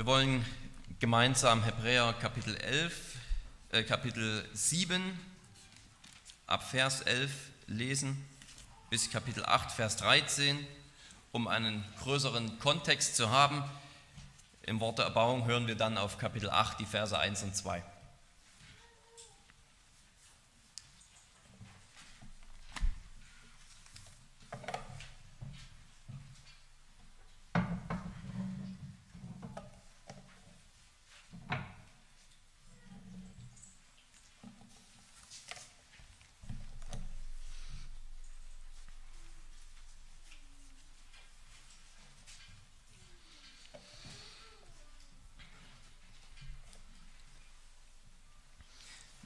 Wir wollen gemeinsam Hebräer Kapitel 11, äh, Kapitel 7 ab Vers 11 lesen bis Kapitel 8, Vers 13, um einen größeren Kontext zu haben. Im Wort der Erbauung hören wir dann auf Kapitel 8 die Verse 1 und 2.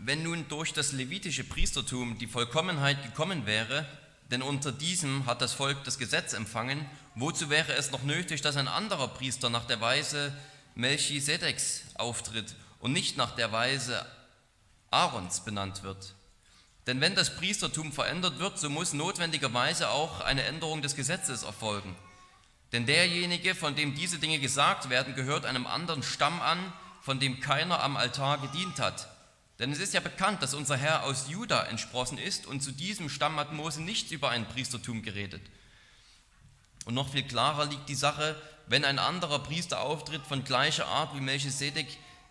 Wenn nun durch das levitische Priestertum die Vollkommenheit gekommen wäre, denn unter diesem hat das Volk das Gesetz empfangen, wozu wäre es noch nötig, dass ein anderer Priester nach der Weise Melchisedeks auftritt und nicht nach der Weise Aarons benannt wird? Denn wenn das Priestertum verändert wird, so muss notwendigerweise auch eine Änderung des Gesetzes erfolgen. Denn derjenige, von dem diese Dinge gesagt werden, gehört einem anderen Stamm an, von dem keiner am Altar gedient hat. Denn es ist ja bekannt, dass unser Herr aus Juda entsprossen ist und zu diesem Stamm hat Mose nichts über ein Priestertum geredet. Und noch viel klarer liegt die Sache, wenn ein anderer Priester auftritt von gleicher Art wie Melchisedek,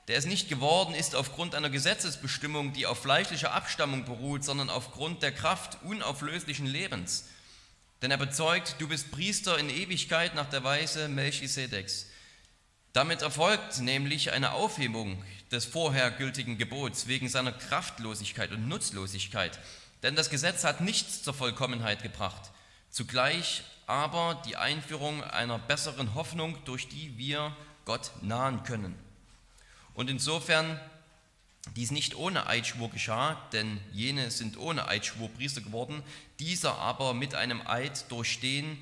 der es nicht geworden ist aufgrund einer Gesetzesbestimmung, die auf fleischlicher Abstammung beruht, sondern aufgrund der Kraft unauflöslichen Lebens. Denn er bezeugt, du bist Priester in Ewigkeit nach der Weise Melchisedeks. Damit erfolgt nämlich eine Aufhebung des vorher gültigen Gebots wegen seiner Kraftlosigkeit und Nutzlosigkeit. Denn das Gesetz hat nichts zur Vollkommenheit gebracht. Zugleich aber die Einführung einer besseren Hoffnung, durch die wir Gott nahen können. Und insofern dies nicht ohne Eidschwur geschah, denn jene sind ohne Eidschwur Priester geworden, dieser aber mit einem Eid durchstehen,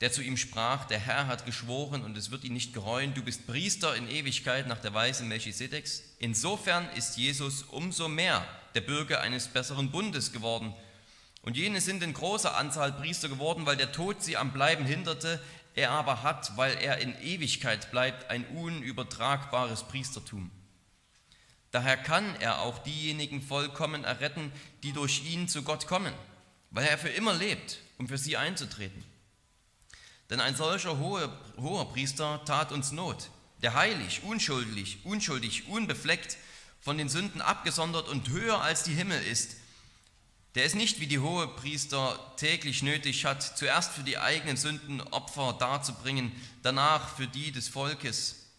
der zu ihm sprach, der Herr hat geschworen und es wird ihn nicht gereuen, du bist Priester in Ewigkeit nach der Weise Melchisedeks. Insofern ist Jesus umso mehr der Bürger eines besseren Bundes geworden. Und jene sind in großer Anzahl Priester geworden, weil der Tod sie am Bleiben hinderte. Er aber hat, weil er in Ewigkeit bleibt, ein unübertragbares Priestertum. Daher kann er auch diejenigen vollkommen erretten, die durch ihn zu Gott kommen, weil er für immer lebt, um für sie einzutreten. Denn ein solcher hoher, hoher Priester tat uns Not, der heilig, unschuldig, unschuldig, unbefleckt, von den Sünden abgesondert und höher als die Himmel ist, der es nicht wie die hohe Priester täglich nötig hat, zuerst für die eigenen Sünden Opfer darzubringen, danach für die des Volkes.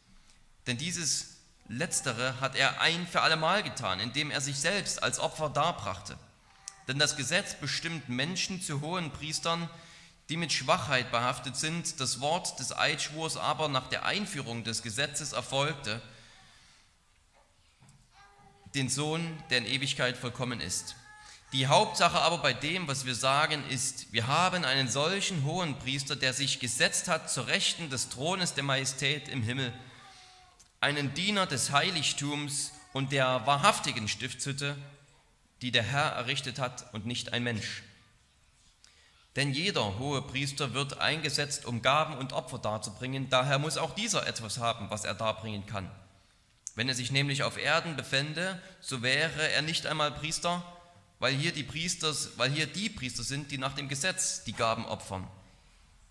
Denn dieses Letztere hat er ein für allemal getan, indem er sich selbst als Opfer darbrachte. Denn das Gesetz bestimmt Menschen zu hohen Priestern, die mit Schwachheit behaftet sind, das Wort des Eidschwurs aber nach der Einführung des Gesetzes erfolgte, den Sohn, der in Ewigkeit vollkommen ist. Die Hauptsache aber bei dem, was wir sagen, ist, wir haben einen solchen hohen Priester, der sich gesetzt hat zur Rechten des Thrones der Majestät im Himmel, einen Diener des Heiligtums und der wahrhaftigen Stiftshütte, die der Herr errichtet hat und nicht ein Mensch. Denn jeder hohe Priester wird eingesetzt, um Gaben und Opfer darzubringen. Daher muss auch dieser etwas haben, was er darbringen kann. Wenn er sich nämlich auf Erden befände, so wäre er nicht einmal Priester, weil hier die Priester, weil hier die Priester sind, die nach dem Gesetz die Gaben opfern.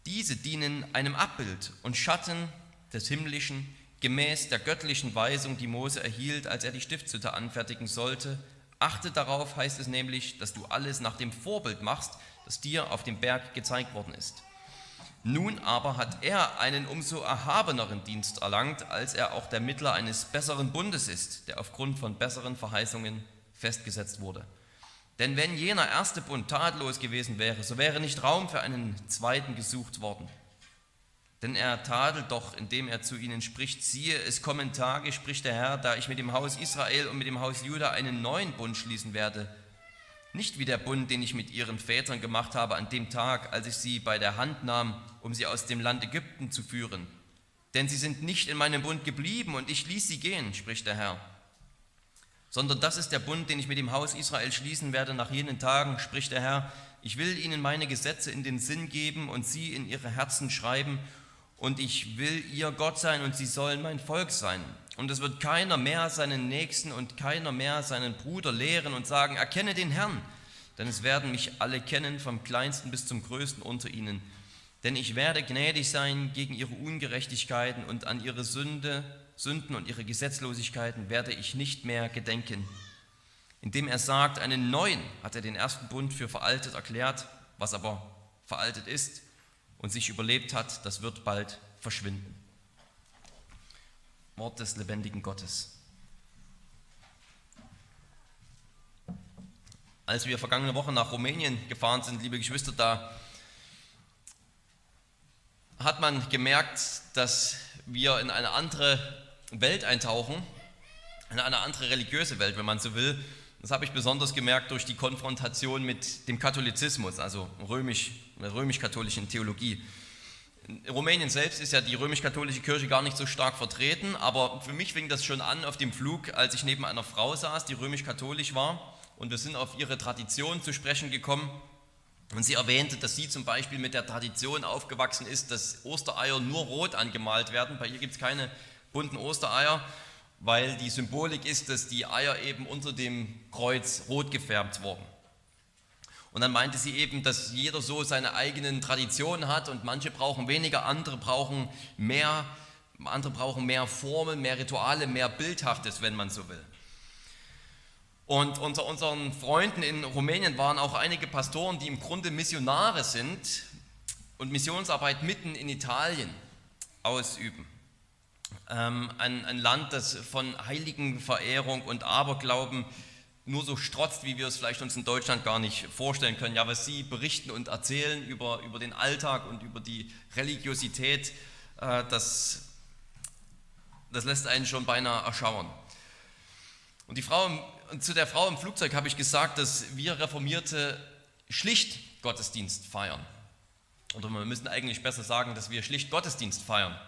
Diese dienen einem Abbild und Schatten des Himmlischen, gemäß der göttlichen Weisung, die Mose erhielt, als er die Stiftshütte anfertigen sollte. Achte darauf, heißt es nämlich, dass du alles nach dem Vorbild machst, das dir auf dem Berg gezeigt worden ist. Nun aber hat er einen umso erhabeneren Dienst erlangt, als er auch der Mittler eines besseren Bundes ist, der aufgrund von besseren Verheißungen festgesetzt wurde. Denn wenn jener erste Bund tadellos gewesen wäre, so wäre nicht Raum für einen zweiten gesucht worden. Denn er tadelt doch, indem er zu ihnen spricht, siehe, es kommen Tage, spricht der Herr, da ich mit dem Haus Israel und mit dem Haus Juda einen neuen Bund schließen werde, nicht wie der Bund, den ich mit ihren Vätern gemacht habe an dem Tag, als ich sie bei der Hand nahm, um sie aus dem Land Ägypten zu führen. Denn sie sind nicht in meinem Bund geblieben und ich ließ sie gehen, spricht der Herr. Sondern das ist der Bund, den ich mit dem Haus Israel schließen werde nach jenen Tagen, spricht der Herr. Ich will ihnen meine Gesetze in den Sinn geben und sie in ihre Herzen schreiben und ich will ihr Gott sein und sie sollen mein Volk sein. Und es wird keiner mehr seinen Nächsten und keiner mehr seinen Bruder lehren und sagen, erkenne den Herrn, denn es werden mich alle kennen, vom kleinsten bis zum größten unter ihnen. Denn ich werde gnädig sein gegen ihre Ungerechtigkeiten und an ihre Sünde, Sünden und ihre Gesetzlosigkeiten werde ich nicht mehr gedenken. Indem er sagt, einen neuen hat er den ersten Bund für veraltet erklärt, was aber veraltet ist und sich überlebt hat, das wird bald verschwinden. Wort des lebendigen Gottes. Als wir vergangene Woche nach Rumänien gefahren sind, liebe Geschwister, da hat man gemerkt, dass wir in eine andere Welt eintauchen, in eine andere religiöse Welt, wenn man so will. Das habe ich besonders gemerkt durch die Konfrontation mit dem Katholizismus, also römisch, der römisch-katholischen Theologie. In Rumänien selbst ist ja die römisch-katholische Kirche gar nicht so stark vertreten, aber für mich fing das schon an auf dem Flug, als ich neben einer Frau saß, die römisch-katholisch war, und wir sind auf ihre Tradition zu sprechen gekommen. Und sie erwähnte, dass sie zum Beispiel mit der Tradition aufgewachsen ist, dass Ostereier nur rot angemalt werden. Bei ihr gibt es keine bunten Ostereier, weil die Symbolik ist, dass die Eier eben unter dem Kreuz rot gefärbt wurden. Und dann meinte sie eben, dass jeder so seine eigenen Traditionen hat und manche brauchen weniger, andere brauchen mehr, andere brauchen mehr Formen, mehr Rituale, mehr Bildhaftes, wenn man so will. Und unter unseren Freunden in Rumänien waren auch einige Pastoren, die im Grunde Missionare sind und Missionsarbeit mitten in Italien ausüben. Ähm, ein, ein Land, das von Heiligenverehrung und Aberglauben nur so strotzt, wie wir es vielleicht uns in Deutschland gar nicht vorstellen können. Ja, was sie berichten und erzählen über, über den Alltag und über die Religiosität, äh, das, das lässt einen schon beinahe erschauern. Und die Frau und zu der Frau im Flugzeug habe ich gesagt, dass wir Reformierte schlicht Gottesdienst feiern. Oder wir müssen eigentlich besser sagen, dass wir schlicht Gottesdienst feiern.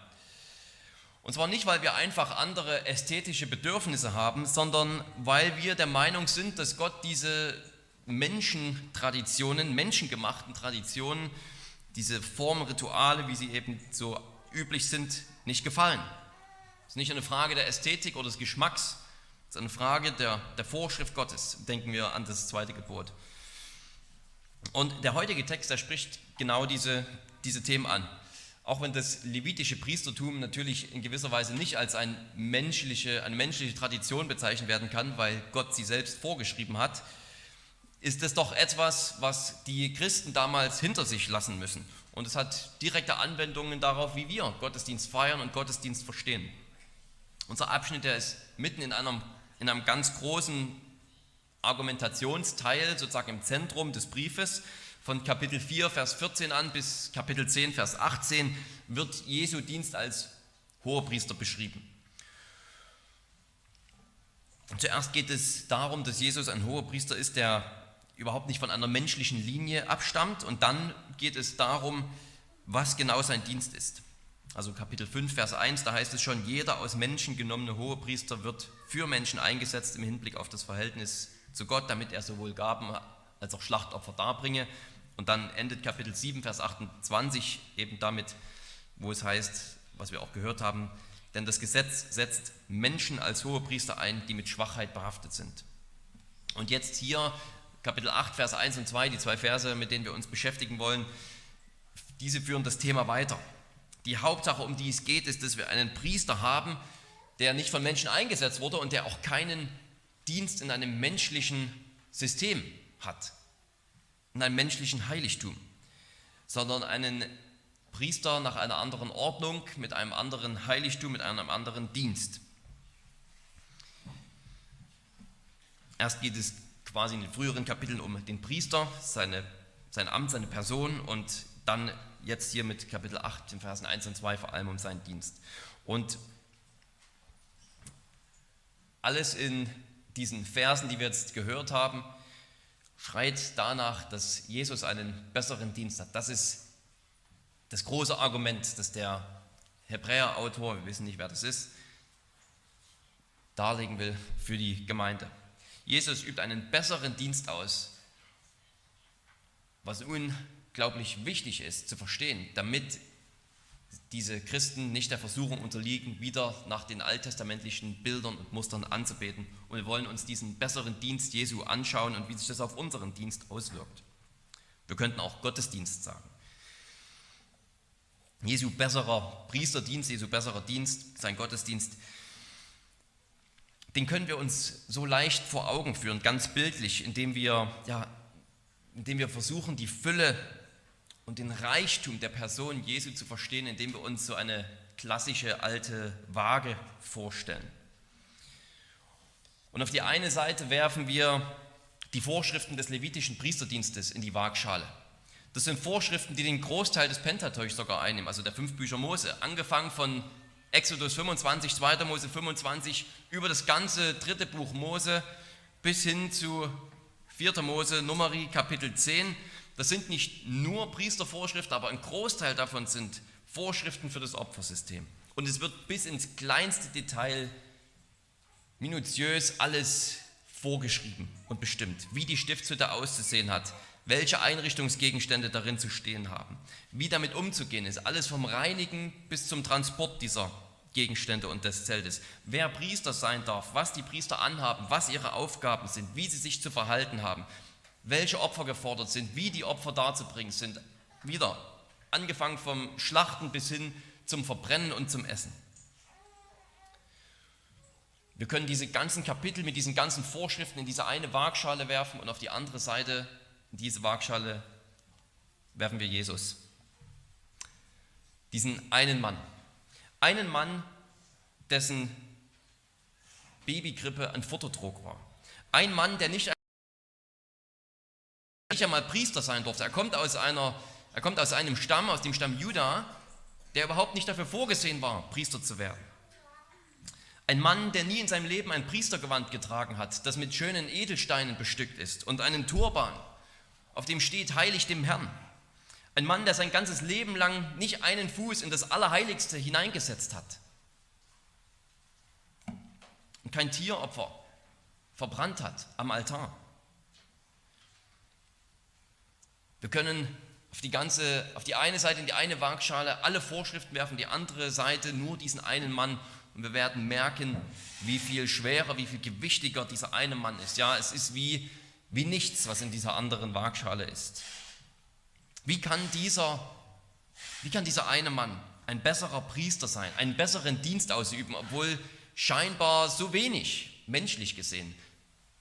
Und zwar nicht, weil wir einfach andere ästhetische Bedürfnisse haben, sondern weil wir der Meinung sind, dass Gott diese Menschentraditionen, menschengemachten Traditionen, diese Formen, Rituale, wie sie eben so üblich sind, nicht gefallen. Es ist nicht eine Frage der Ästhetik oder des Geschmacks, das ist eine Frage der, der Vorschrift Gottes. Denken wir an das zweite Gebot. Und der heutige Text, der spricht genau diese, diese Themen an. Auch wenn das levitische Priestertum natürlich in gewisser Weise nicht als eine menschliche, eine menschliche Tradition bezeichnet werden kann, weil Gott sie selbst vorgeschrieben hat, ist es doch etwas, was die Christen damals hinter sich lassen müssen. Und es hat direkte Anwendungen darauf, wie wir Gottesdienst feiern und Gottesdienst verstehen. Unser Abschnitt, der ist mitten in einem in einem ganz großen Argumentationsteil, sozusagen im Zentrum des Briefes. Von Kapitel 4, Vers 14 an bis Kapitel 10, Vers 18 wird Jesu Dienst als Hohepriester beschrieben. Zuerst geht es darum, dass Jesus ein Hohepriester ist, der überhaupt nicht von einer menschlichen Linie abstammt. Und dann geht es darum, was genau sein Dienst ist. Also Kapitel 5, Vers 1, da heißt es schon, jeder aus Menschen genommene Hohepriester wird für Menschen eingesetzt im Hinblick auf das Verhältnis zu Gott, damit er sowohl Gaben als auch Schlachtopfer darbringe. Und dann endet Kapitel 7, Vers 28 eben damit, wo es heißt, was wir auch gehört haben, denn das Gesetz setzt Menschen als Hohepriester ein, die mit Schwachheit behaftet sind. Und jetzt hier Kapitel 8, Vers 1 und 2, die zwei Verse, mit denen wir uns beschäftigen wollen, diese führen das Thema weiter. Die Hauptsache, um die es geht, ist, dass wir einen Priester haben, der nicht von Menschen eingesetzt wurde und der auch keinen Dienst in einem menschlichen System hat, in einem menschlichen Heiligtum, sondern einen Priester nach einer anderen Ordnung, mit einem anderen Heiligtum, mit einem anderen Dienst. Erst geht es quasi in den früheren Kapiteln um den Priester, seine, sein Amt, seine Person und dann jetzt hier mit Kapitel 8, den Versen 1 und 2 vor allem um seinen Dienst. Und alles in diesen Versen, die wir jetzt gehört haben, schreit danach, dass Jesus einen besseren Dienst hat. Das ist das große Argument, das der Hebräer-Autor, wir wissen nicht, wer das ist, darlegen will für die Gemeinde. Jesus übt einen besseren Dienst aus, was unglaublich wichtig ist zu verstehen, damit diese Christen nicht der Versuchung unterliegen, wieder nach den alttestamentlichen Bildern und Mustern anzubeten. Und wir wollen uns diesen besseren Dienst Jesu anschauen und wie sich das auf unseren Dienst auswirkt. Wir könnten auch Gottesdienst sagen. Jesu besserer Priesterdienst, Jesu besserer Dienst, sein Gottesdienst, den können wir uns so leicht vor Augen führen, ganz bildlich, indem wir, ja, indem wir versuchen, die Fülle und den Reichtum der Person Jesu zu verstehen, indem wir uns so eine klassische alte Waage vorstellen. Und auf die eine Seite werfen wir die Vorschriften des levitischen Priesterdienstes in die Waagschale. Das sind Vorschriften, die den Großteil des Pentateuch sogar einnehmen, also der fünf Bücher Mose, angefangen von Exodus 25, 2. Mose 25, über das ganze dritte Buch Mose bis hin zu 4. Mose, Numeri, Kapitel 10. Das sind nicht nur Priestervorschriften, aber ein Großteil davon sind Vorschriften für das Opfersystem. Und es wird bis ins kleinste Detail minutiös alles vorgeschrieben und bestimmt, wie die Stiftshütte auszusehen hat, welche Einrichtungsgegenstände darin zu stehen haben, wie damit umzugehen ist, alles vom Reinigen bis zum Transport dieser Gegenstände und des Zeltes, wer Priester sein darf, was die Priester anhaben, was ihre Aufgaben sind, wie sie sich zu verhalten haben, welche Opfer gefordert sind, wie die Opfer darzubringen sind. Wieder angefangen vom Schlachten bis hin zum Verbrennen und zum Essen. Wir können diese ganzen Kapitel mit diesen ganzen Vorschriften in diese eine Waagschale werfen und auf die andere Seite in diese Waagschale werfen wir Jesus. Diesen einen Mann. Einen Mann, dessen Babygrippe ein Futterdruck war. Ein Mann, der nicht nicht einmal Priester sein durfte. Er kommt aus, einer, er kommt aus einem Stamm, aus dem Stamm Juda, der überhaupt nicht dafür vorgesehen war, Priester zu werden. Ein Mann, der nie in seinem Leben ein Priestergewand getragen hat, das mit schönen Edelsteinen bestückt ist und einen Turban, auf dem steht Heilig dem Herrn. Ein Mann, der sein ganzes Leben lang nicht einen Fuß in das Allerheiligste hineingesetzt hat und kein Tieropfer verbrannt hat am Altar. Wir können auf die, ganze, auf die eine Seite in die eine Waagschale alle Vorschriften werfen, die andere Seite nur diesen einen Mann und wir werden merken, wie viel schwerer, wie viel gewichtiger dieser eine Mann ist. Ja, es ist wie, wie nichts, was in dieser anderen Waagschale ist. Wie kann, dieser, wie kann dieser eine Mann ein besserer Priester sein, einen besseren Dienst ausüben, obwohl scheinbar so wenig, menschlich gesehen,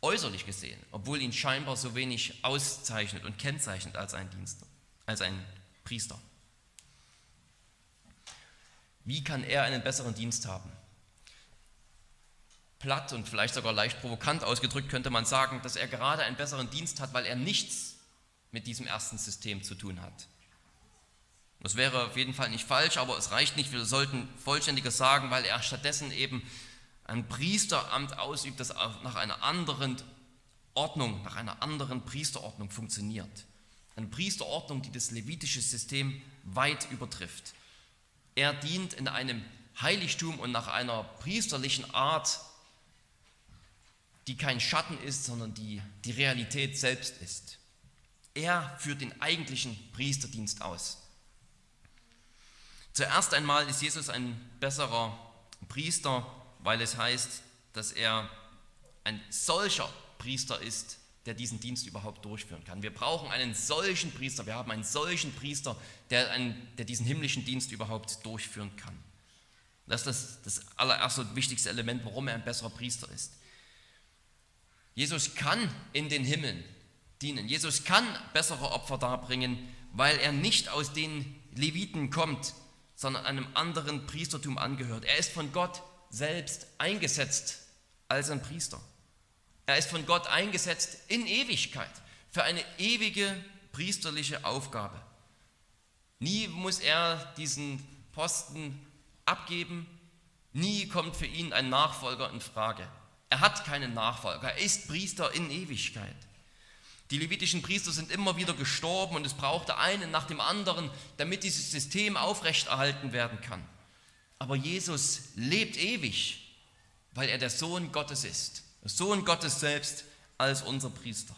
äußerlich gesehen, obwohl ihn scheinbar so wenig auszeichnet und kennzeichnet als ein Dienst, als ein Priester. Wie kann er einen besseren Dienst haben? Platt und vielleicht sogar leicht provokant ausgedrückt könnte man sagen, dass er gerade einen besseren Dienst hat, weil er nichts mit diesem ersten System zu tun hat. Das wäre auf jeden Fall nicht falsch, aber es reicht nicht. Wir sollten vollständiger sagen, weil er stattdessen eben ein Priesteramt ausübt, das nach einer anderen Ordnung, nach einer anderen Priesterordnung funktioniert. Eine Priesterordnung, die das levitische System weit übertrifft. Er dient in einem Heiligtum und nach einer priesterlichen Art, die kein Schatten ist, sondern die die Realität selbst ist. Er führt den eigentlichen Priesterdienst aus. Zuerst einmal ist Jesus ein besserer Priester, weil es heißt, dass er ein solcher Priester ist, der diesen Dienst überhaupt durchführen kann. Wir brauchen einen solchen Priester, wir haben einen solchen Priester, der, einen, der diesen himmlischen Dienst überhaupt durchführen kann. Das ist das, das allererste und wichtigste Element, warum er ein besserer Priester ist. Jesus kann in den Himmeln dienen. Jesus kann bessere Opfer darbringen, weil er nicht aus den Leviten kommt, sondern einem anderen Priestertum angehört. Er ist von Gott selbst eingesetzt als ein Priester. Er ist von Gott eingesetzt in Ewigkeit für eine ewige priesterliche Aufgabe. Nie muss er diesen Posten abgeben, nie kommt für ihn ein Nachfolger in Frage. Er hat keinen Nachfolger, er ist Priester in Ewigkeit. Die levitischen Priester sind immer wieder gestorben und es brauchte einen nach dem anderen, damit dieses System aufrechterhalten werden kann. Aber Jesus lebt ewig, weil er der Sohn Gottes ist. Der Sohn Gottes selbst als unser Priester.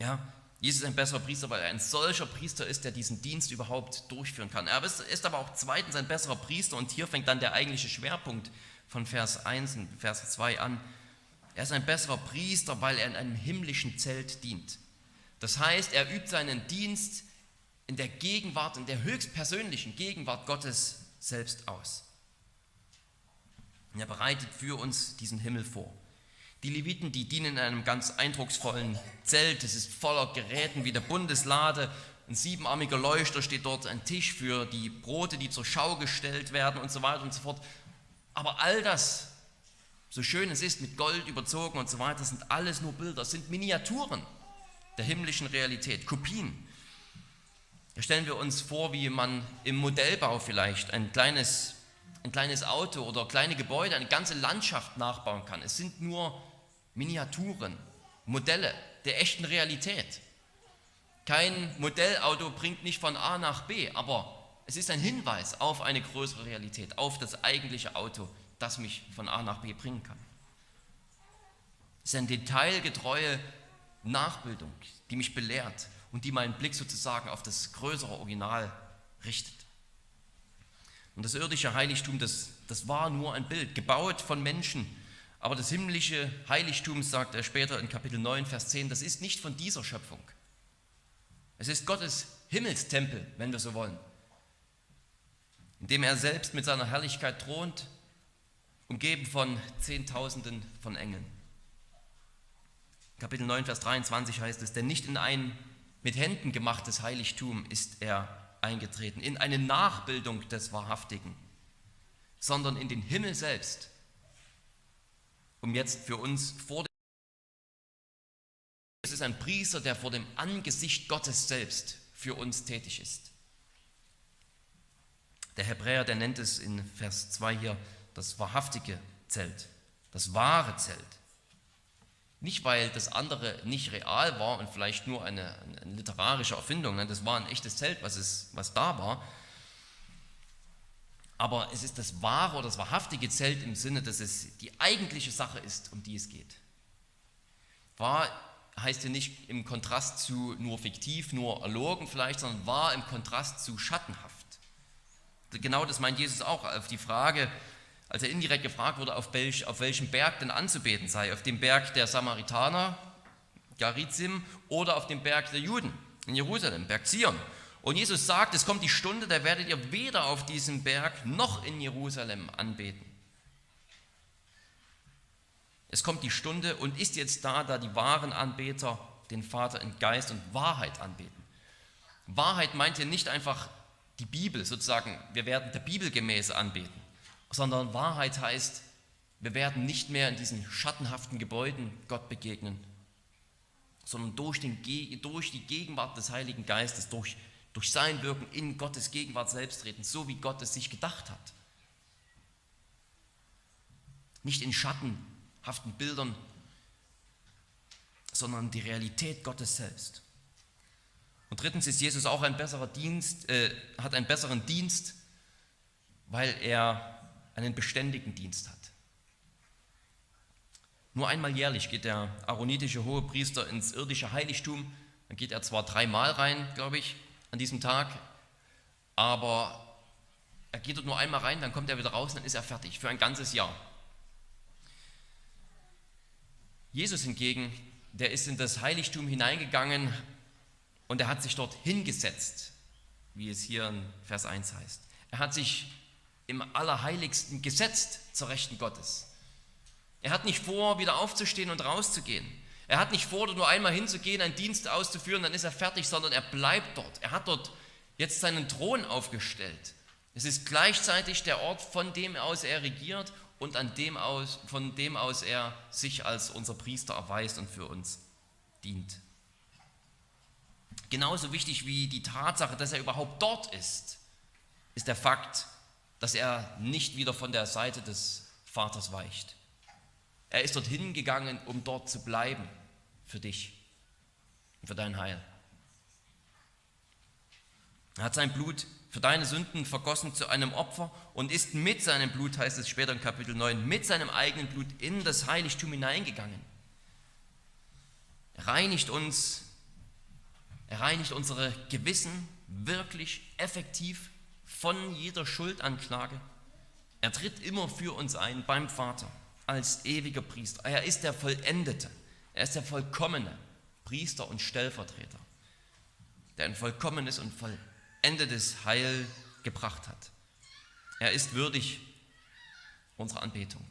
Ja, Jesus ist ein besserer Priester, weil er ein solcher Priester ist, der diesen Dienst überhaupt durchführen kann. Er ist aber auch zweitens ein besserer Priester und hier fängt dann der eigentliche Schwerpunkt von Vers 1 und Vers 2 an. Er ist ein besserer Priester, weil er in einem himmlischen Zelt dient. Das heißt, er übt seinen Dienst in der Gegenwart, in der höchstpersönlichen Gegenwart Gottes selbst aus. Und er bereitet für uns diesen Himmel vor. Die Leviten, die dienen in einem ganz eindrucksvollen Zelt. Es ist voller Geräten wie der Bundeslade. Ein siebenarmiger Leuchter steht dort, ein Tisch für die Brote, die zur Schau gestellt werden und so weiter und so fort. Aber all das, so schön es ist, mit Gold überzogen und so weiter, sind alles nur Bilder, sind Miniaturen der himmlischen Realität, Kopien. Stellen wir uns vor, wie man im Modellbau vielleicht ein kleines, ein kleines Auto oder kleine Gebäude, eine ganze Landschaft nachbauen kann. Es sind nur Miniaturen, Modelle der echten Realität. Kein Modellauto bringt nicht von A nach B, aber es ist ein Hinweis auf eine größere Realität, auf das eigentliche Auto, das mich von A nach B bringen kann. Es ist eine detailgetreue Nachbildung, die mich belehrt und die meinen Blick sozusagen auf das größere Original richtet. Und das irdische Heiligtum, das, das war nur ein Bild, gebaut von Menschen, aber das himmlische Heiligtum, sagt er später in Kapitel 9, Vers 10, das ist nicht von dieser Schöpfung. Es ist Gottes Himmelstempel, wenn wir so wollen, in dem er selbst mit seiner Herrlichkeit thront, umgeben von Zehntausenden von Engeln. Kapitel 9, Vers 23 heißt es, denn nicht in ein mit Händen gemachtes Heiligtum ist er eingetreten, in eine Nachbildung des Wahrhaftigen, sondern in den Himmel selbst, um jetzt für uns vor dem es ist ein Priester, der vor dem Angesicht Gottes selbst für uns tätig ist. Der Hebräer, der nennt es in Vers 2 hier das wahrhaftige Zelt, das wahre Zelt. Nicht, weil das andere nicht real war und vielleicht nur eine, eine literarische Erfindung, nein, das war ein echtes Zelt, was, es, was da war, aber es ist das wahre oder das wahrhaftige Zelt im Sinne, dass es die eigentliche Sache ist, um die es geht. Wahr heißt hier nicht im Kontrast zu nur fiktiv, nur erlogen vielleicht, sondern wahr im Kontrast zu schattenhaft. Genau das meint Jesus auch auf die Frage, als er indirekt gefragt wurde, auf, welch, auf welchem Berg denn anzubeten sei. Auf dem Berg der Samaritaner, Garizim, oder auf dem Berg der Juden in Jerusalem, Berg Zion. Und Jesus sagt, es kommt die Stunde, da werdet ihr weder auf diesem Berg noch in Jerusalem anbeten. Es kommt die Stunde und ist jetzt da, da die wahren Anbeter den Vater in Geist und Wahrheit anbeten. Wahrheit meint hier nicht einfach die Bibel, sozusagen, wir werden der Bibel gemäß anbeten, sondern Wahrheit heißt, wir werden nicht mehr in diesen schattenhaften Gebäuden Gott begegnen, sondern durch, den, durch die Gegenwart des Heiligen Geistes, durch durch sein Wirken in Gottes Gegenwart selbst treten, so wie Gott es sich gedacht hat. Nicht in schattenhaften Bildern, sondern die Realität Gottes selbst. Und drittens ist Jesus auch ein besserer Dienst, äh, hat einen besseren Dienst, weil er einen beständigen Dienst hat. Nur einmal jährlich geht der aaronitische Hohepriester ins irdische Heiligtum. Dann geht er zwar dreimal rein, glaube ich, an diesem Tag, aber er geht dort nur einmal rein, dann kommt er wieder raus, dann ist er fertig für ein ganzes Jahr. Jesus hingegen, der ist in das Heiligtum hineingegangen und er hat sich dort hingesetzt, wie es hier in Vers 1 heißt. Er hat sich im Allerheiligsten gesetzt zur Rechten Gottes. Er hat nicht vor, wieder aufzustehen und rauszugehen. Er hat nicht vor, nur einmal hinzugehen, einen Dienst auszuführen, dann ist er fertig, sondern er bleibt dort. Er hat dort jetzt seinen Thron aufgestellt. Es ist gleichzeitig der Ort, von dem aus er regiert und an dem aus, von dem aus er sich als unser Priester erweist und für uns dient. Genauso wichtig wie die Tatsache, dass er überhaupt dort ist, ist der Fakt, dass er nicht wieder von der Seite des Vaters weicht. Er ist dorthin gegangen, um dort zu bleiben für dich und für dein Heil. Er hat sein Blut für deine Sünden vergossen zu einem Opfer und ist mit seinem Blut, heißt es später in Kapitel 9, mit seinem eigenen Blut in das Heiligtum hineingegangen. Er reinigt uns Er reinigt unsere Gewissen wirklich effektiv von jeder Schuldanklage. Er tritt immer für uns ein beim Vater als ewiger Priester. Er ist der Vollendete. Er ist der vollkommene Priester und Stellvertreter, der ein vollkommenes und vollendetes Heil gebracht hat. Er ist würdig unserer Anbetung.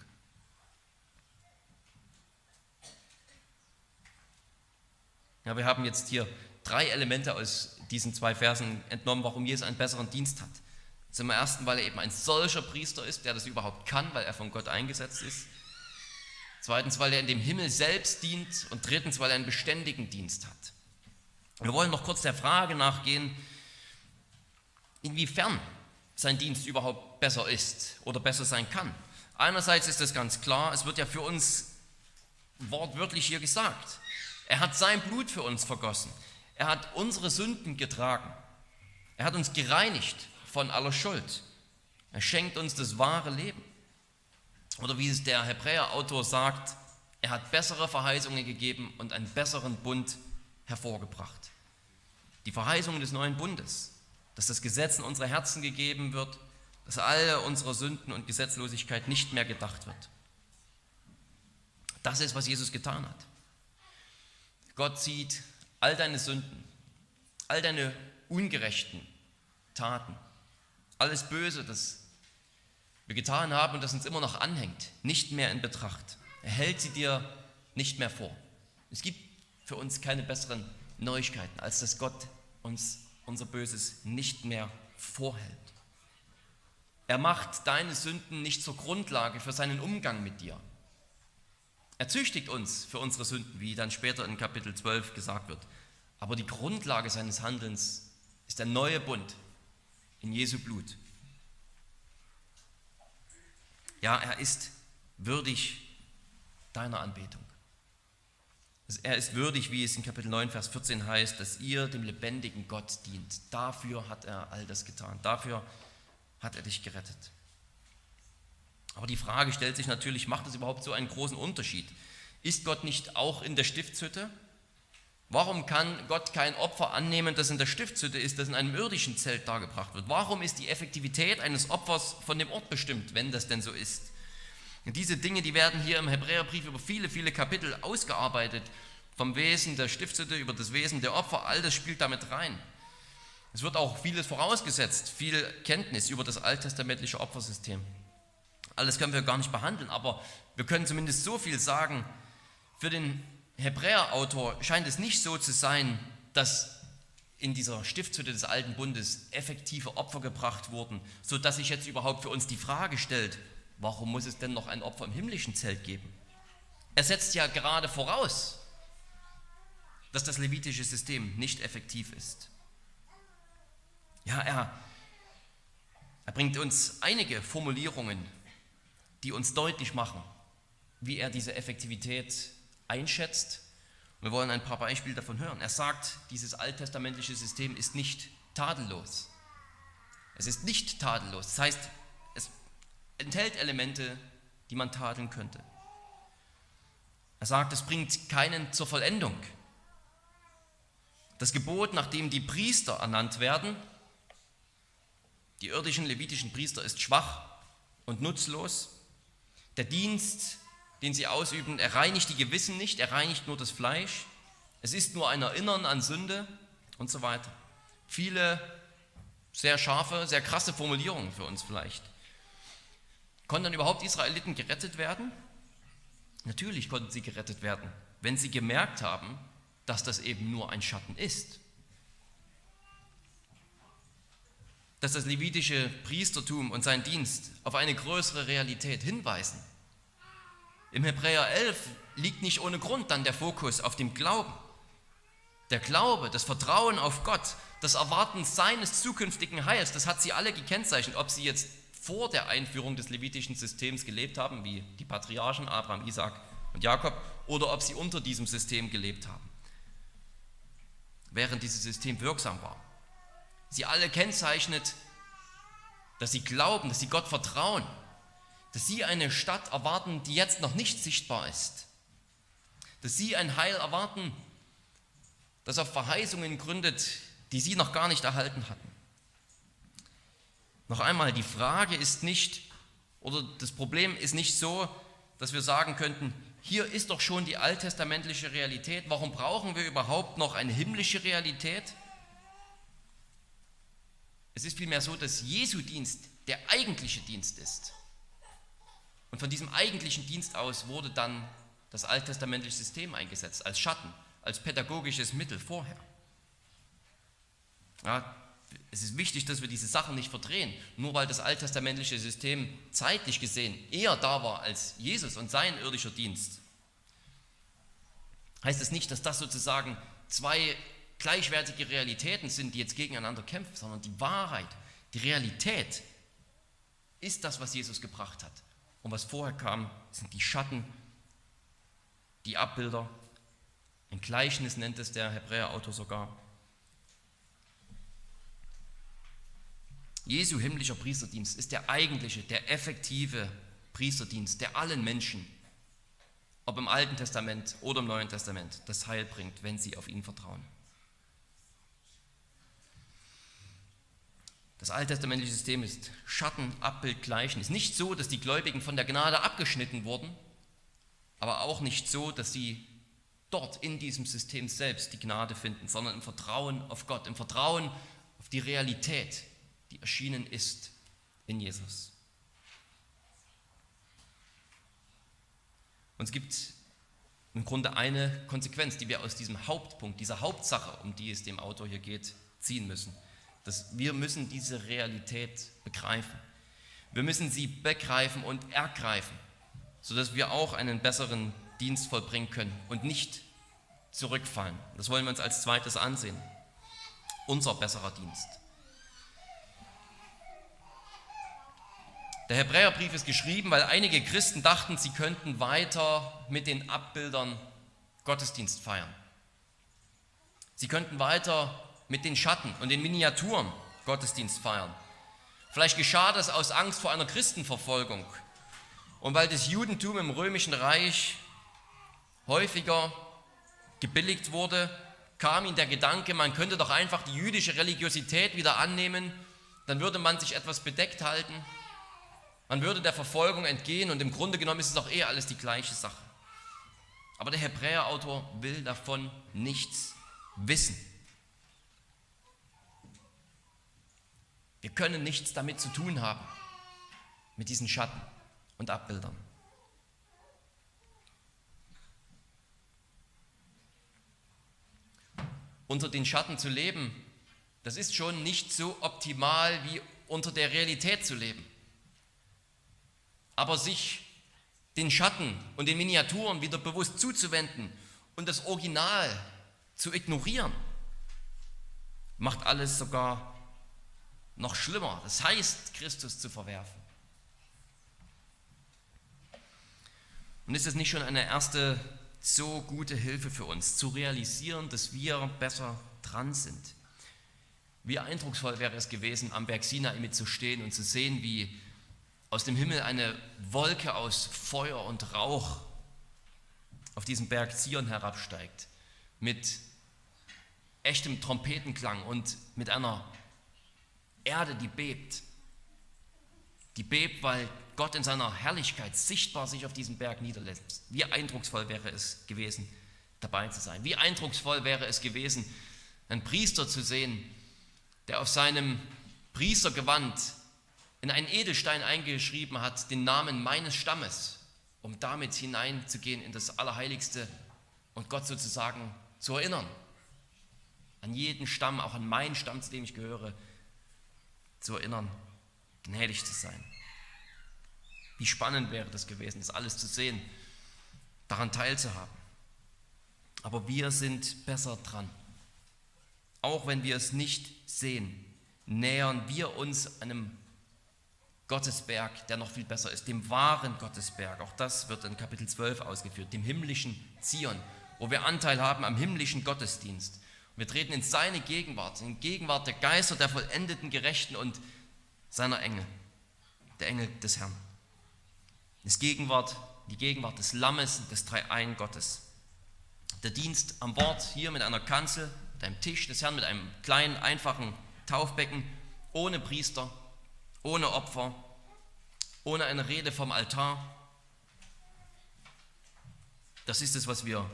Ja, wir haben jetzt hier drei Elemente aus diesen zwei Versen entnommen, warum Jesus einen besseren Dienst hat. Zum ersten, weil er eben ein solcher Priester ist, der das überhaupt kann, weil er von Gott eingesetzt ist. Zweitens, weil er in dem Himmel selbst dient. Und drittens, weil er einen beständigen Dienst hat. Wir wollen noch kurz der Frage nachgehen, inwiefern sein Dienst überhaupt besser ist oder besser sein kann. Einerseits ist es ganz klar, es wird ja für uns wortwörtlich hier gesagt. Er hat sein Blut für uns vergossen. Er hat unsere Sünden getragen. Er hat uns gereinigt von aller Schuld. Er schenkt uns das wahre Leben. Oder wie es der Hebräer-Autor sagt, er hat bessere Verheißungen gegeben und einen besseren Bund hervorgebracht. Die Verheißungen des neuen Bundes, dass das Gesetz in unsere Herzen gegeben wird, dass alle unsere Sünden und Gesetzlosigkeit nicht mehr gedacht wird. Das ist, was Jesus getan hat. Gott sieht all deine Sünden, all deine ungerechten Taten, alles Böse, das wir getan haben und das uns immer noch anhängt, nicht mehr in Betracht. Er hält sie dir nicht mehr vor. Es gibt für uns keine besseren Neuigkeiten, als dass Gott uns unser Böses nicht mehr vorhält. Er macht deine Sünden nicht zur Grundlage für seinen Umgang mit dir. Er züchtigt uns für unsere Sünden, wie dann später in Kapitel 12 gesagt wird. Aber die Grundlage seines Handelns ist der neue Bund in Jesu Blut. Ja, er ist würdig deiner Anbetung. Er ist würdig, wie es in Kapitel 9, Vers 14 heißt, dass ihr dem lebendigen Gott dient. Dafür hat er all das getan. Dafür hat er dich gerettet. Aber die Frage stellt sich natürlich, macht es überhaupt so einen großen Unterschied? Ist Gott nicht auch in der Stiftshütte? Warum kann Gott kein Opfer annehmen, das in der Stiftshütte ist, das in einem irdischen Zelt dargebracht wird? Warum ist die Effektivität eines Opfers von dem Ort bestimmt, wenn das denn so ist? Und diese Dinge, die werden hier im Hebräerbrief über viele, viele Kapitel ausgearbeitet. Vom Wesen der Stiftshütte über das Wesen der Opfer, all das spielt damit rein. Es wird auch vieles vorausgesetzt, viel Kenntnis über das alttestamentliche Opfersystem. Alles können wir gar nicht behandeln, aber wir können zumindest so viel sagen. Für den Hebräerautor scheint es nicht so zu sein, dass in dieser Stiftshütte des alten Bundes effektive Opfer gebracht wurden, sodass sich jetzt überhaupt für uns die Frage stellt, warum muss es denn noch ein Opfer im himmlischen Zelt geben? Er setzt ja gerade voraus, dass das levitische System nicht effektiv ist. Ja, er, er bringt uns einige Formulierungen, die uns deutlich machen, wie er diese Effektivität einschätzt. Wir wollen ein paar Beispiele davon hören. Er sagt, dieses alttestamentliche System ist nicht tadellos. Es ist nicht tadellos. Das heißt, es enthält Elemente, die man tadeln könnte. Er sagt, es bringt keinen zur Vollendung. Das Gebot, nachdem die Priester ernannt werden, die irdischen levitischen Priester ist schwach und nutzlos. Der Dienst, den sie ausüben, er reinigt die Gewissen nicht, er reinigt nur das Fleisch. Es ist nur ein Erinnern an Sünde und so weiter. Viele sehr scharfe, sehr krasse Formulierungen für uns vielleicht. Konnten überhaupt Israeliten gerettet werden? Natürlich konnten sie gerettet werden, wenn sie gemerkt haben, dass das eben nur ein Schatten ist. dass das levitische Priestertum und sein Dienst auf eine größere Realität hinweisen. Im Hebräer 11 liegt nicht ohne Grund dann der Fokus auf dem Glauben. Der Glaube, das Vertrauen auf Gott, das Erwarten seines zukünftigen Heils, das hat sie alle gekennzeichnet, ob sie jetzt vor der Einführung des levitischen Systems gelebt haben, wie die Patriarchen Abraham, Isaac und Jakob, oder ob sie unter diesem System gelebt haben, während dieses System wirksam war. Sie alle kennzeichnet, dass sie glauben, dass sie Gott vertrauen, dass sie eine Stadt erwarten, die jetzt noch nicht sichtbar ist, dass sie ein Heil erwarten, das auf Verheißungen gründet, die sie noch gar nicht erhalten hatten. Noch einmal, die Frage ist nicht, oder das Problem ist nicht so, dass wir sagen könnten, hier ist doch schon die alttestamentliche Realität, warum brauchen wir überhaupt noch eine himmlische Realität? Es ist vielmehr so, dass Jesu Dienst der eigentliche Dienst ist. Und von diesem eigentlichen Dienst aus wurde dann das alttestamentliche System eingesetzt, als Schatten, als pädagogisches Mittel vorher. Ja, es ist wichtig, dass wir diese Sachen nicht verdrehen. Nur weil das alttestamentliche System zeitlich gesehen eher da war als Jesus und sein irdischer Dienst, heißt es nicht, dass das sozusagen zwei gleichwertige Realitäten sind, die jetzt gegeneinander kämpfen, sondern die Wahrheit, die Realität ist das, was Jesus gebracht hat. Und was vorher kam, sind die Schatten, die Abbilder. Ein Gleichnis nennt es der Hebräerautor sogar. Jesu himmlischer Priesterdienst ist der eigentliche, der effektive Priesterdienst, der allen Menschen, ob im Alten Testament oder im Neuen Testament, das Heil bringt, wenn sie auf ihn vertrauen. Das alttestamentliche System ist Schatten, Abbild, Gleichnis. Nicht so, dass die Gläubigen von der Gnade abgeschnitten wurden, aber auch nicht so, dass sie dort in diesem System selbst die Gnade finden, sondern im Vertrauen auf Gott, im Vertrauen auf die Realität, die erschienen ist in Jesus. Und es gibt im Grunde eine Konsequenz, die wir aus diesem Hauptpunkt, dieser Hauptsache, um die es dem Autor hier geht, ziehen müssen dass wir müssen diese Realität begreifen. Wir müssen sie begreifen und ergreifen, sodass wir auch einen besseren Dienst vollbringen können und nicht zurückfallen. Das wollen wir uns als zweites ansehen. Unser besserer Dienst. Der Hebräerbrief ist geschrieben, weil einige Christen dachten, sie könnten weiter mit den Abbildern Gottesdienst feiern. Sie könnten weiter mit den Schatten und den Miniaturen Gottesdienst feiern. Vielleicht geschah das aus Angst vor einer Christenverfolgung und weil das Judentum im römischen Reich häufiger gebilligt wurde, kam ihnen der Gedanke, man könnte doch einfach die jüdische Religiosität wieder annehmen, dann würde man sich etwas bedeckt halten, man würde der Verfolgung entgehen und im Grunde genommen ist es auch eh alles die gleiche Sache. Aber der Hebräerautor will davon nichts wissen. Wir können nichts damit zu tun haben, mit diesen Schatten und Abbildern. Unter den Schatten zu leben, das ist schon nicht so optimal wie unter der Realität zu leben. Aber sich den Schatten und den Miniaturen wieder bewusst zuzuwenden und das Original zu ignorieren, macht alles sogar noch schlimmer, das heißt, Christus zu verwerfen. Und ist es nicht schon eine erste so gute Hilfe für uns, zu realisieren, dass wir besser dran sind? Wie eindrucksvoll wäre es gewesen, am Berg Sinai mitzustehen und zu sehen, wie aus dem Himmel eine Wolke aus Feuer und Rauch auf diesen Berg Zion herabsteigt, mit echtem Trompetenklang und mit einer Erde, die bebt. Die bebt, weil Gott in seiner Herrlichkeit sichtbar sich auf diesem Berg niederlässt. Wie eindrucksvoll wäre es gewesen, dabei zu sein. Wie eindrucksvoll wäre es gewesen, einen Priester zu sehen, der auf seinem Priestergewand in einen Edelstein eingeschrieben hat, den Namen meines Stammes, um damit hineinzugehen in das Allerheiligste und Gott sozusagen zu erinnern. An jeden Stamm, auch an meinen Stamm, zu dem ich gehöre, zu erinnern, gnädig zu sein. Wie spannend wäre das gewesen, das alles zu sehen, daran teilzuhaben. Aber wir sind besser dran. Auch wenn wir es nicht sehen, nähern wir uns einem Gottesberg, der noch viel besser ist, dem wahren Gottesberg. Auch das wird in Kapitel 12 ausgeführt, dem himmlischen Zion, wo wir Anteil haben am himmlischen Gottesdienst. Wir treten in seine Gegenwart, in Gegenwart der Geister der vollendeten Gerechten und seiner Engel, der Engel des Herrn. Das Gegenwart, die Gegenwart des Lammes, des Dreiein Gottes. Der Dienst am Wort hier mit einer Kanzel, mit einem Tisch des Herrn, mit einem kleinen, einfachen Taufbecken, ohne Priester, ohne Opfer, ohne eine Rede vom Altar. Das ist es, was wir,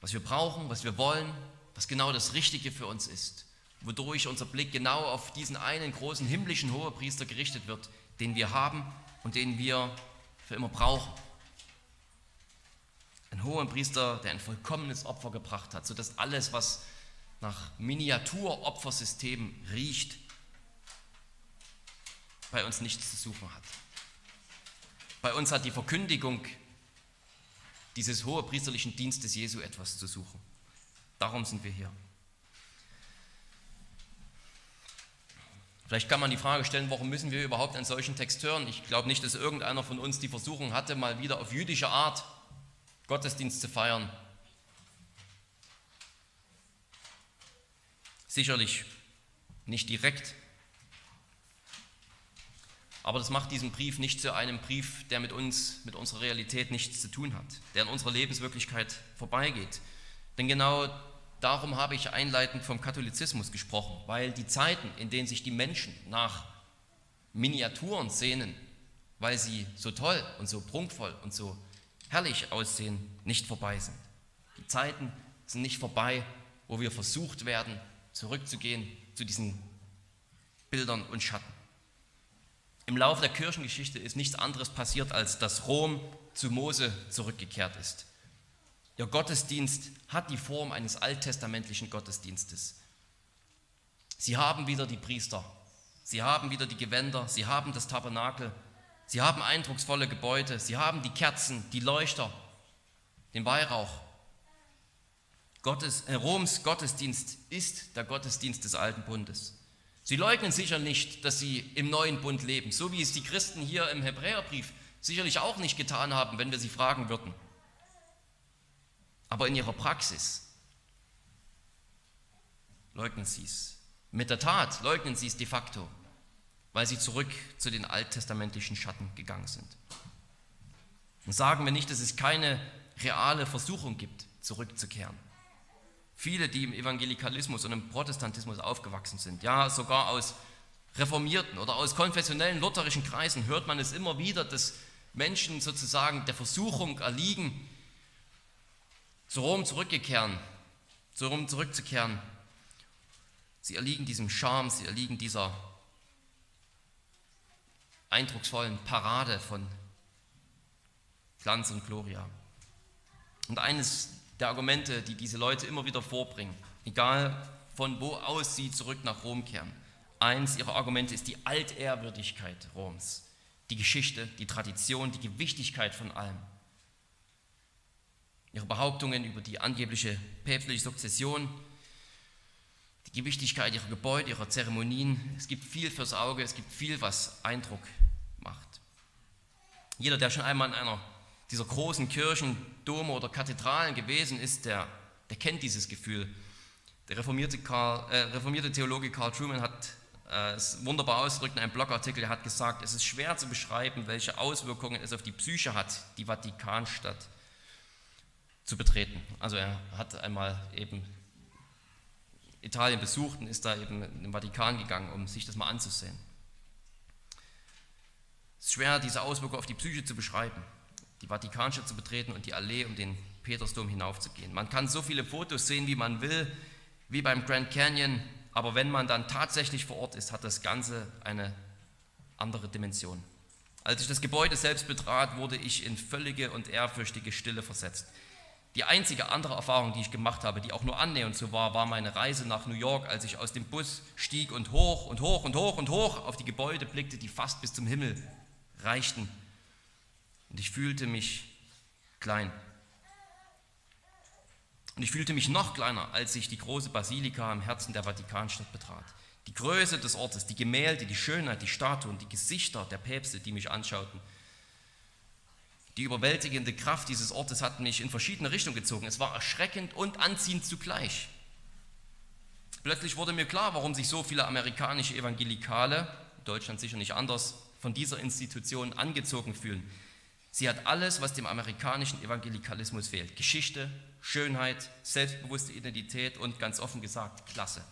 was wir brauchen, was wir wollen, was genau das Richtige für uns ist, wodurch unser Blick genau auf diesen einen großen himmlischen Hohepriester gerichtet wird, den wir haben und den wir für immer brauchen. Ein Hohepriester, der ein vollkommenes Opfer gebracht hat, sodass alles, was nach Miniaturopfersystemen riecht, bei uns nichts zu suchen hat. Bei uns hat die Verkündigung dieses hohepriesterlichen Dienstes Jesu etwas zu suchen. Darum sind wir hier. Vielleicht kann man die Frage stellen, warum müssen wir überhaupt einen solchen Text hören? Ich glaube nicht, dass irgendeiner von uns die Versuchung hatte, mal wieder auf jüdische Art Gottesdienst zu feiern. Sicherlich nicht direkt. Aber das macht diesen Brief nicht zu einem Brief, der mit uns, mit unserer Realität nichts zu tun hat, der an unserer Lebenswirklichkeit vorbeigeht. Denn genau darum habe ich einleitend vom Katholizismus gesprochen, weil die Zeiten, in denen sich die Menschen nach Miniaturen sehnen, weil sie so toll und so prunkvoll und so herrlich aussehen, nicht vorbei sind. Die Zeiten sind nicht vorbei, wo wir versucht werden, zurückzugehen zu diesen Bildern und Schatten. Im Laufe der Kirchengeschichte ist nichts anderes passiert, als dass Rom zu Mose zurückgekehrt ist. Ihr Gottesdienst hat die Form eines alttestamentlichen Gottesdienstes. Sie haben wieder die Priester, sie haben wieder die Gewänder, sie haben das Tabernakel, sie haben eindrucksvolle Gebäude, sie haben die Kerzen, die Leuchter, den Weihrauch. Gottes, äh, Roms Gottesdienst ist der Gottesdienst des alten Bundes. Sie leugnen sicher nicht, dass sie im neuen Bund leben, so wie es die Christen hier im Hebräerbrief sicherlich auch nicht getan haben, wenn wir sie fragen würden. Aber in ihrer Praxis leugnen sie es. Mit der Tat leugnen sie es de facto, weil sie zurück zu den alttestamentlichen Schatten gegangen sind. Und sagen wir nicht, dass es keine reale Versuchung gibt, zurückzukehren. Viele, die im Evangelikalismus und im Protestantismus aufgewachsen sind, ja sogar aus reformierten oder aus konfessionellen lutherischen Kreisen hört man es immer wieder, dass Menschen sozusagen der Versuchung erliegen, zu Rom zurückzukehren, zu Rom zurückzukehren. Sie erliegen diesem Charme, sie erliegen dieser eindrucksvollen Parade von Glanz und Gloria. Und eines der Argumente, die diese Leute immer wieder vorbringen, egal von wo aus sie zurück nach Rom kehren. Eins ihrer Argumente ist die Altehrwürdigkeit Roms, die Geschichte, die Tradition, die Gewichtigkeit von allem. Ihre Behauptungen über die angebliche päpstliche Sukzession, die Gewichtigkeit ihrer Gebäude, ihrer Zeremonien. Es gibt viel fürs Auge, es gibt viel, was Eindruck macht. Jeder, der schon einmal in einer dieser großen Kirchen, Dome oder Kathedralen gewesen ist, der, der kennt dieses Gefühl. Der reformierte, Karl, äh, reformierte Theologe Carl Truman hat äh, es wunderbar ausgedrückt in einem Blogartikel. Er hat gesagt, es ist schwer zu beschreiben, welche Auswirkungen es auf die Psyche hat, die Vatikanstadt zu betreten. Also er hat einmal eben Italien besucht und ist da eben den Vatikan gegangen, um sich das mal anzusehen. Es ist schwer, diese Auswirkungen auf die Psyche zu beschreiben die Vatikanstadt zu betreten und die Allee um den Petersdom hinaufzugehen. Man kann so viele Fotos sehen, wie man will, wie beim Grand Canyon, aber wenn man dann tatsächlich vor Ort ist, hat das Ganze eine andere Dimension. Als ich das Gebäude selbst betrat, wurde ich in völlige und ehrfürchtige Stille versetzt. Die einzige andere Erfahrung, die ich gemacht habe, die auch nur annähernd so war, war meine Reise nach New York, als ich aus dem Bus stieg und hoch und hoch und hoch und hoch auf die Gebäude blickte, die fast bis zum Himmel reichten und ich fühlte mich klein. Und ich fühlte mich noch kleiner, als ich die große Basilika im Herzen der Vatikanstadt betrat. Die Größe des Ortes, die Gemälde, die Schönheit, die Statuen, die Gesichter der Päpste, die mich anschauten. Die überwältigende Kraft dieses Ortes hat mich in verschiedene Richtungen gezogen. Es war erschreckend und anziehend zugleich. Plötzlich wurde mir klar, warum sich so viele amerikanische Evangelikale, Deutschland sicher nicht anders, von dieser Institution angezogen fühlen. Sie hat alles, was dem amerikanischen Evangelikalismus fehlt. Geschichte, Schönheit, selbstbewusste Identität und ganz offen gesagt Klasse.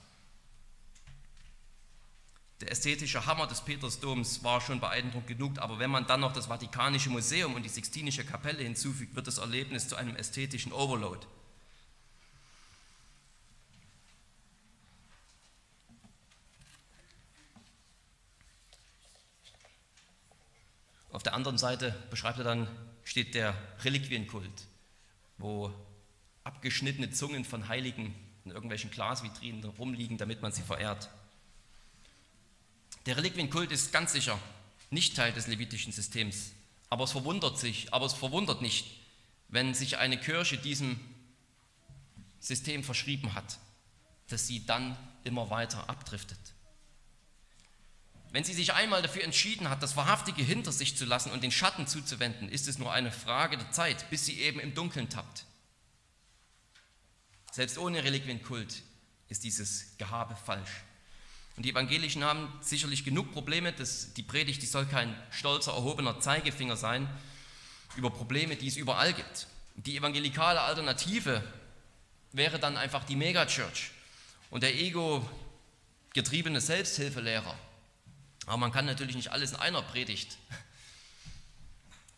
Der ästhetische Hammer des Petersdoms war schon beeindruckend genug, aber wenn man dann noch das Vatikanische Museum und die Sixtinische Kapelle hinzufügt, wird das Erlebnis zu einem ästhetischen Overload. Auf der anderen Seite beschreibt er dann, steht der Reliquienkult, wo abgeschnittene Zungen von Heiligen in irgendwelchen Glasvitrinen rumliegen, damit man sie verehrt. Der Reliquienkult ist ganz sicher nicht Teil des levitischen Systems, aber es verwundert sich, aber es verwundert nicht, wenn sich eine Kirche diesem System verschrieben hat, dass sie dann immer weiter abdriftet. Wenn sie sich einmal dafür entschieden hat, das Wahrhaftige hinter sich zu lassen und den Schatten zuzuwenden, ist es nur eine Frage der Zeit, bis sie eben im Dunkeln tappt. Selbst ohne Reliquienkult ist dieses Gehabe falsch. Und die Evangelischen haben sicherlich genug Probleme. Das, die Predigt die soll kein stolzer, erhobener Zeigefinger sein über Probleme, die es überall gibt. Die evangelikale Alternative wäre dann einfach die Megachurch und der ego-getriebene Selbsthilfelehrer aber man kann natürlich nicht alles in einer Predigt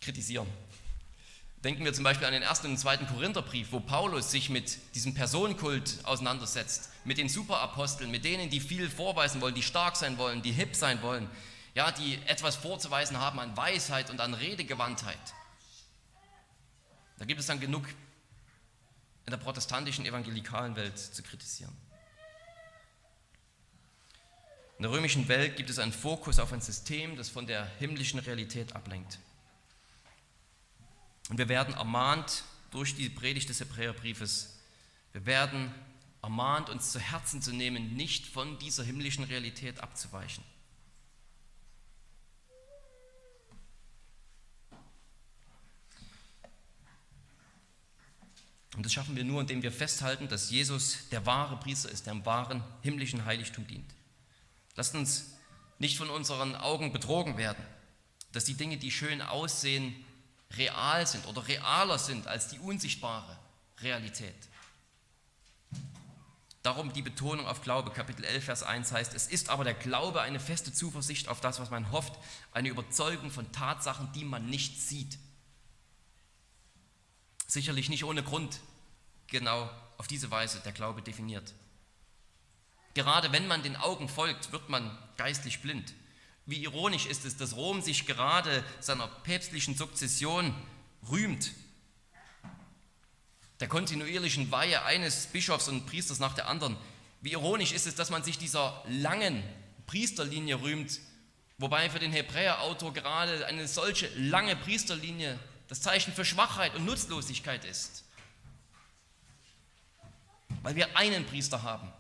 kritisieren. Denken wir zum Beispiel an den ersten und zweiten Korintherbrief, wo Paulus sich mit diesem Personenkult auseinandersetzt, mit den Superaposteln, mit denen, die viel vorweisen wollen, die stark sein wollen, die hip sein wollen, ja, die etwas vorzuweisen haben an Weisheit und an Redegewandtheit. Da gibt es dann genug in der protestantischen evangelikalen Welt zu kritisieren. In der römischen Welt gibt es einen Fokus auf ein System, das von der himmlischen Realität ablenkt. Und wir werden ermahnt durch die Predigt des Hebräerbriefes, wir werden ermahnt, uns zu Herzen zu nehmen, nicht von dieser himmlischen Realität abzuweichen. Und das schaffen wir nur, indem wir festhalten, dass Jesus der wahre Priester ist, der im wahren himmlischen Heiligtum dient. Lasst uns nicht von unseren Augen betrogen werden, dass die Dinge, die schön aussehen, real sind oder realer sind als die unsichtbare Realität. Darum die Betonung auf Glaube, Kapitel 11, Vers 1 heißt, es ist aber der Glaube eine feste Zuversicht auf das, was man hofft, eine Überzeugung von Tatsachen, die man nicht sieht. Sicherlich nicht ohne Grund genau auf diese Weise der Glaube definiert. Gerade wenn man den Augen folgt, wird man geistlich blind. Wie ironisch ist es, dass Rom sich gerade seiner päpstlichen Sukzession rühmt, der kontinuierlichen Weihe eines Bischofs und Priesters nach der anderen. Wie ironisch ist es, dass man sich dieser langen Priesterlinie rühmt, wobei für den Hebräerautor gerade eine solche lange Priesterlinie das Zeichen für Schwachheit und Nutzlosigkeit ist. Weil wir einen Priester haben,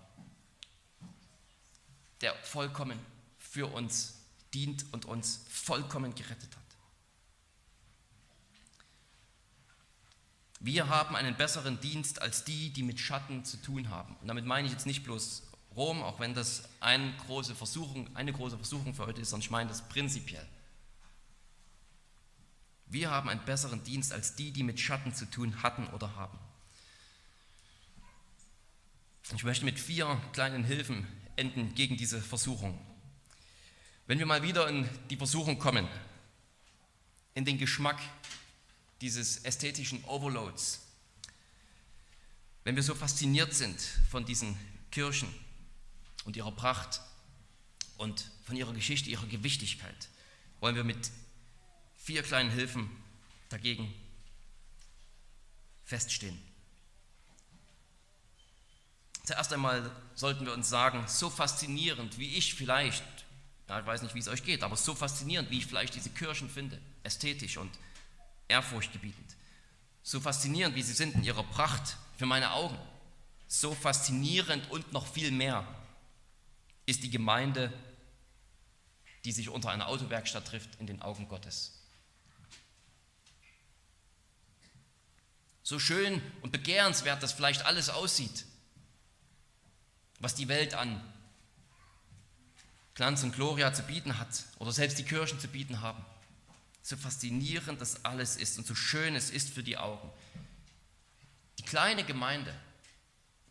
der vollkommen für uns dient und uns vollkommen gerettet hat. Wir haben einen besseren Dienst als die, die mit Schatten zu tun haben. Und damit meine ich jetzt nicht bloß Rom, auch wenn das eine große Versuchung, eine große Versuchung für heute ist, sondern ich meine das prinzipiell. Wir haben einen besseren Dienst als die, die mit Schatten zu tun hatten oder haben. Ich möchte mit vier kleinen Hilfen enden gegen diese Versuchung. Wenn wir mal wieder in die Versuchung kommen, in den Geschmack dieses ästhetischen Overloads, wenn wir so fasziniert sind von diesen Kirchen und ihrer Pracht und von ihrer Geschichte, ihrer Gewichtigkeit, wollen wir mit vier kleinen Hilfen dagegen feststehen. Zuerst einmal sollten wir uns sagen, so faszinierend wie ich vielleicht, ich weiß nicht, wie es euch geht, aber so faszinierend wie ich vielleicht diese Kirchen finde, ästhetisch und ehrfurchtgebietend, so faszinierend wie sie sind in ihrer Pracht für meine Augen, so faszinierend und noch viel mehr ist die Gemeinde, die sich unter einer Autowerkstatt trifft, in den Augen Gottes. So schön und begehrenswert das vielleicht alles aussieht, was die Welt an Glanz und Gloria zu bieten hat oder selbst die Kirchen zu bieten haben. so faszinierend das alles ist und so schön es ist für die Augen. Die kleine Gemeinde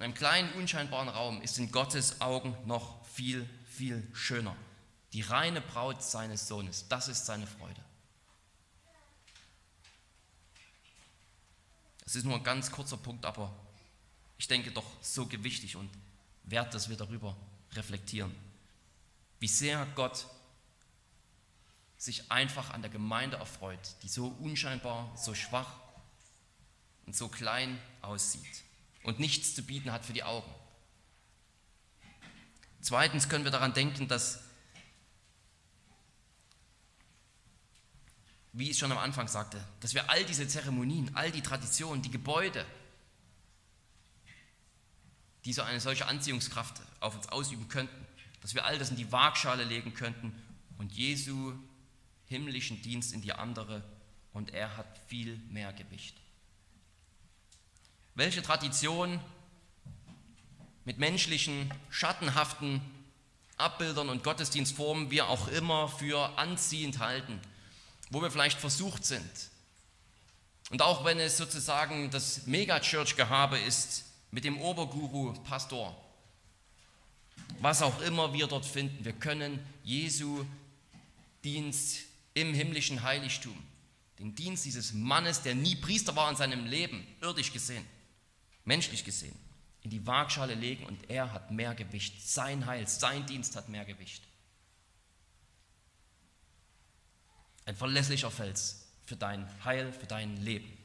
in einem kleinen, unscheinbaren Raum ist in Gottes Augen noch viel, viel schöner. Die reine Braut seines Sohnes, das ist seine Freude. Es ist nur ein ganz kurzer Punkt, aber ich denke doch so gewichtig und wert, dass wir darüber reflektieren. Wie sehr Gott sich einfach an der Gemeinde erfreut, die so unscheinbar, so schwach und so klein aussieht und nichts zu bieten hat für die Augen. Zweitens können wir daran denken, dass, wie ich schon am Anfang sagte, dass wir all diese Zeremonien, all die Traditionen, die Gebäude, die so eine solche Anziehungskraft auf uns ausüben könnten, dass wir all das in die Waagschale legen könnten und Jesu himmlischen Dienst in die andere und er hat viel mehr Gewicht. Welche Tradition mit menschlichen, schattenhaften Abbildern und Gottesdienstformen wir auch immer für anziehend halten, wo wir vielleicht versucht sind. Und auch wenn es sozusagen das Megachurch-Gehabe ist mit dem Oberguru, Pastor, was auch immer wir dort finden, wir können Jesu Dienst im himmlischen Heiligtum, den Dienst dieses Mannes, der nie Priester war in seinem Leben, irdisch gesehen, menschlich gesehen, in die Waagschale legen und er hat mehr Gewicht. Sein Heil, sein Dienst hat mehr Gewicht. Ein verlässlicher Fels für dein Heil, für dein Leben.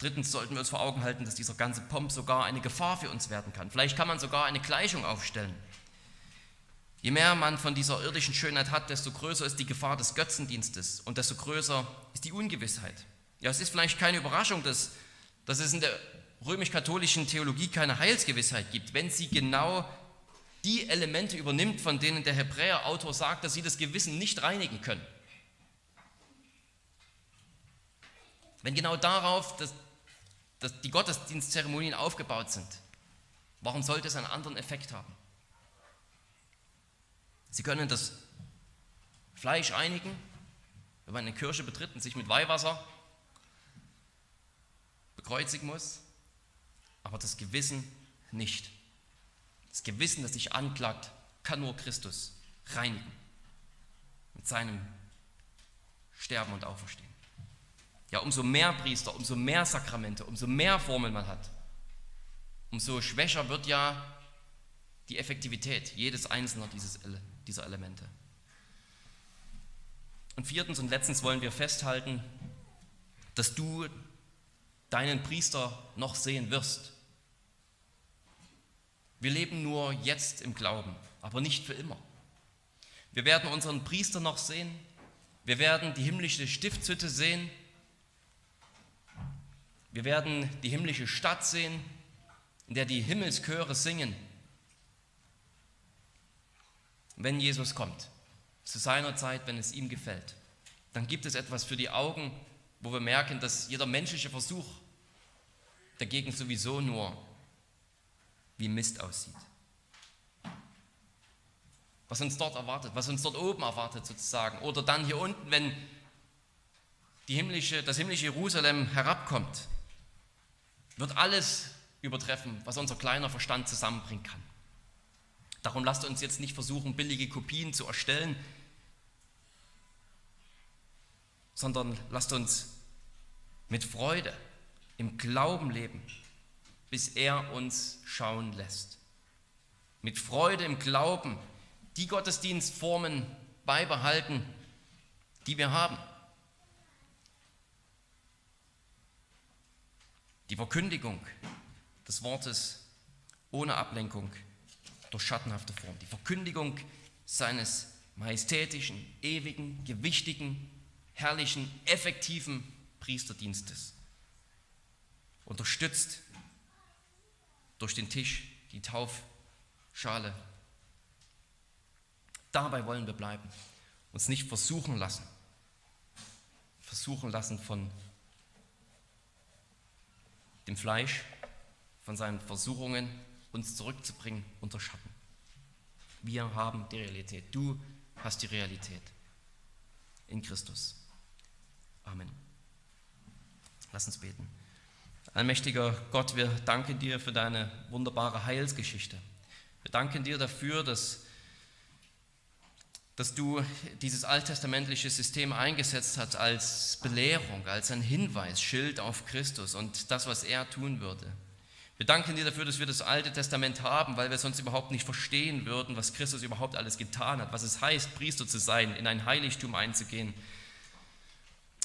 Drittens sollten wir uns vor Augen halten, dass dieser ganze Pomp sogar eine Gefahr für uns werden kann. Vielleicht kann man sogar eine Gleichung aufstellen. Je mehr man von dieser irdischen Schönheit hat, desto größer ist die Gefahr des Götzendienstes und desto größer ist die Ungewissheit. Ja, es ist vielleicht keine Überraschung, dass, dass es in der römisch-katholischen Theologie keine Heilsgewissheit gibt, wenn sie genau die Elemente übernimmt, von denen der Hebräer-Autor sagt, dass sie das Gewissen nicht reinigen können. Wenn genau darauf das, das die Gottesdienstzeremonien aufgebaut sind, warum sollte es einen anderen Effekt haben? Sie können das Fleisch einigen, wenn man eine Kirche betritt und sich mit Weihwasser bekreuzigen muss, aber das Gewissen nicht. Das Gewissen, das sich anklagt, kann nur Christus reinigen mit seinem Sterben und Auferstehen. Ja, umso mehr Priester, umso mehr Sakramente, umso mehr Formeln man hat, umso schwächer wird ja die Effektivität jedes einzelnen dieser Elemente. Und viertens und letztens wollen wir festhalten, dass du deinen Priester noch sehen wirst. Wir leben nur jetzt im Glauben, aber nicht für immer. Wir werden unseren Priester noch sehen, wir werden die himmlische Stiftshütte sehen, wir werden die himmlische Stadt sehen, in der die Himmelschöre singen, wenn Jesus kommt, zu seiner Zeit, wenn es ihm gefällt. Dann gibt es etwas für die Augen, wo wir merken, dass jeder menschliche Versuch dagegen sowieso nur wie Mist aussieht. Was uns dort erwartet, was uns dort oben erwartet sozusagen. Oder dann hier unten, wenn himmlische, das himmlische Jerusalem herabkommt, wird alles übertreffen, was unser kleiner Verstand zusammenbringen kann. Darum lasst uns jetzt nicht versuchen, billige Kopien zu erstellen, sondern lasst uns mit Freude im Glauben leben, bis er uns schauen lässt. Mit Freude im Glauben die Gottesdienstformen beibehalten, die wir haben. Die Verkündigung des Wortes ohne Ablenkung durch schattenhafte Form. Die Verkündigung seines majestätischen, ewigen, gewichtigen, herrlichen, effektiven Priesterdienstes unterstützt durch den Tisch, die Taufschale. Dabei wollen wir bleiben, uns nicht versuchen lassen, versuchen lassen von dem Fleisch, von seinen Versuchungen, uns zurückzubringen unter Schatten. Wir haben die Realität. Du hast die Realität in Christus. Amen. Lass uns beten. Allmächtiger Gott, wir danken dir für deine wunderbare Heilsgeschichte. Wir danken dir dafür, dass, dass du dieses alttestamentliche System eingesetzt hast als Belehrung, als ein Hinweis, Schild auf Christus und das, was er tun würde. Wir danken dir dafür, dass wir das Alte Testament haben, weil wir sonst überhaupt nicht verstehen würden, was Christus überhaupt alles getan hat, was es heißt, Priester zu sein, in ein Heiligtum einzugehen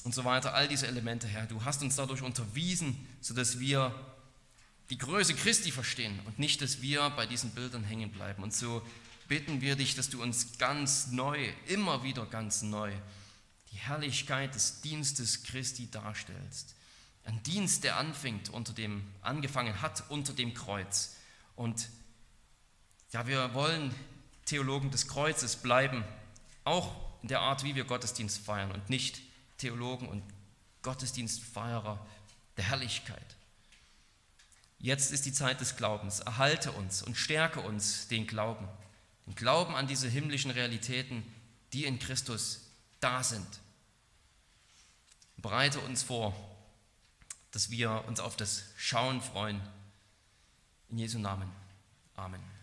und so weiter. All diese Elemente, Herr, du hast uns dadurch unterwiesen, sodass wir die Größe Christi verstehen und nicht, dass wir bei diesen Bildern hängen bleiben. Und so bitten wir dich, dass du uns ganz neu, immer wieder ganz neu, die Herrlichkeit des Dienstes Christi darstellst ein Dienst, der anfängt unter dem, angefangen hat unter dem Kreuz. Und ja, wir wollen Theologen des Kreuzes bleiben, auch in der Art, wie wir Gottesdienst feiern und nicht Theologen und Gottesdienstfeierer der Herrlichkeit. Jetzt ist die Zeit des Glaubens. Erhalte uns und stärke uns den Glauben. Den Glauben an diese himmlischen Realitäten, die in Christus da sind. Bereite uns vor dass wir uns auf das Schauen freuen. In Jesu Namen. Amen.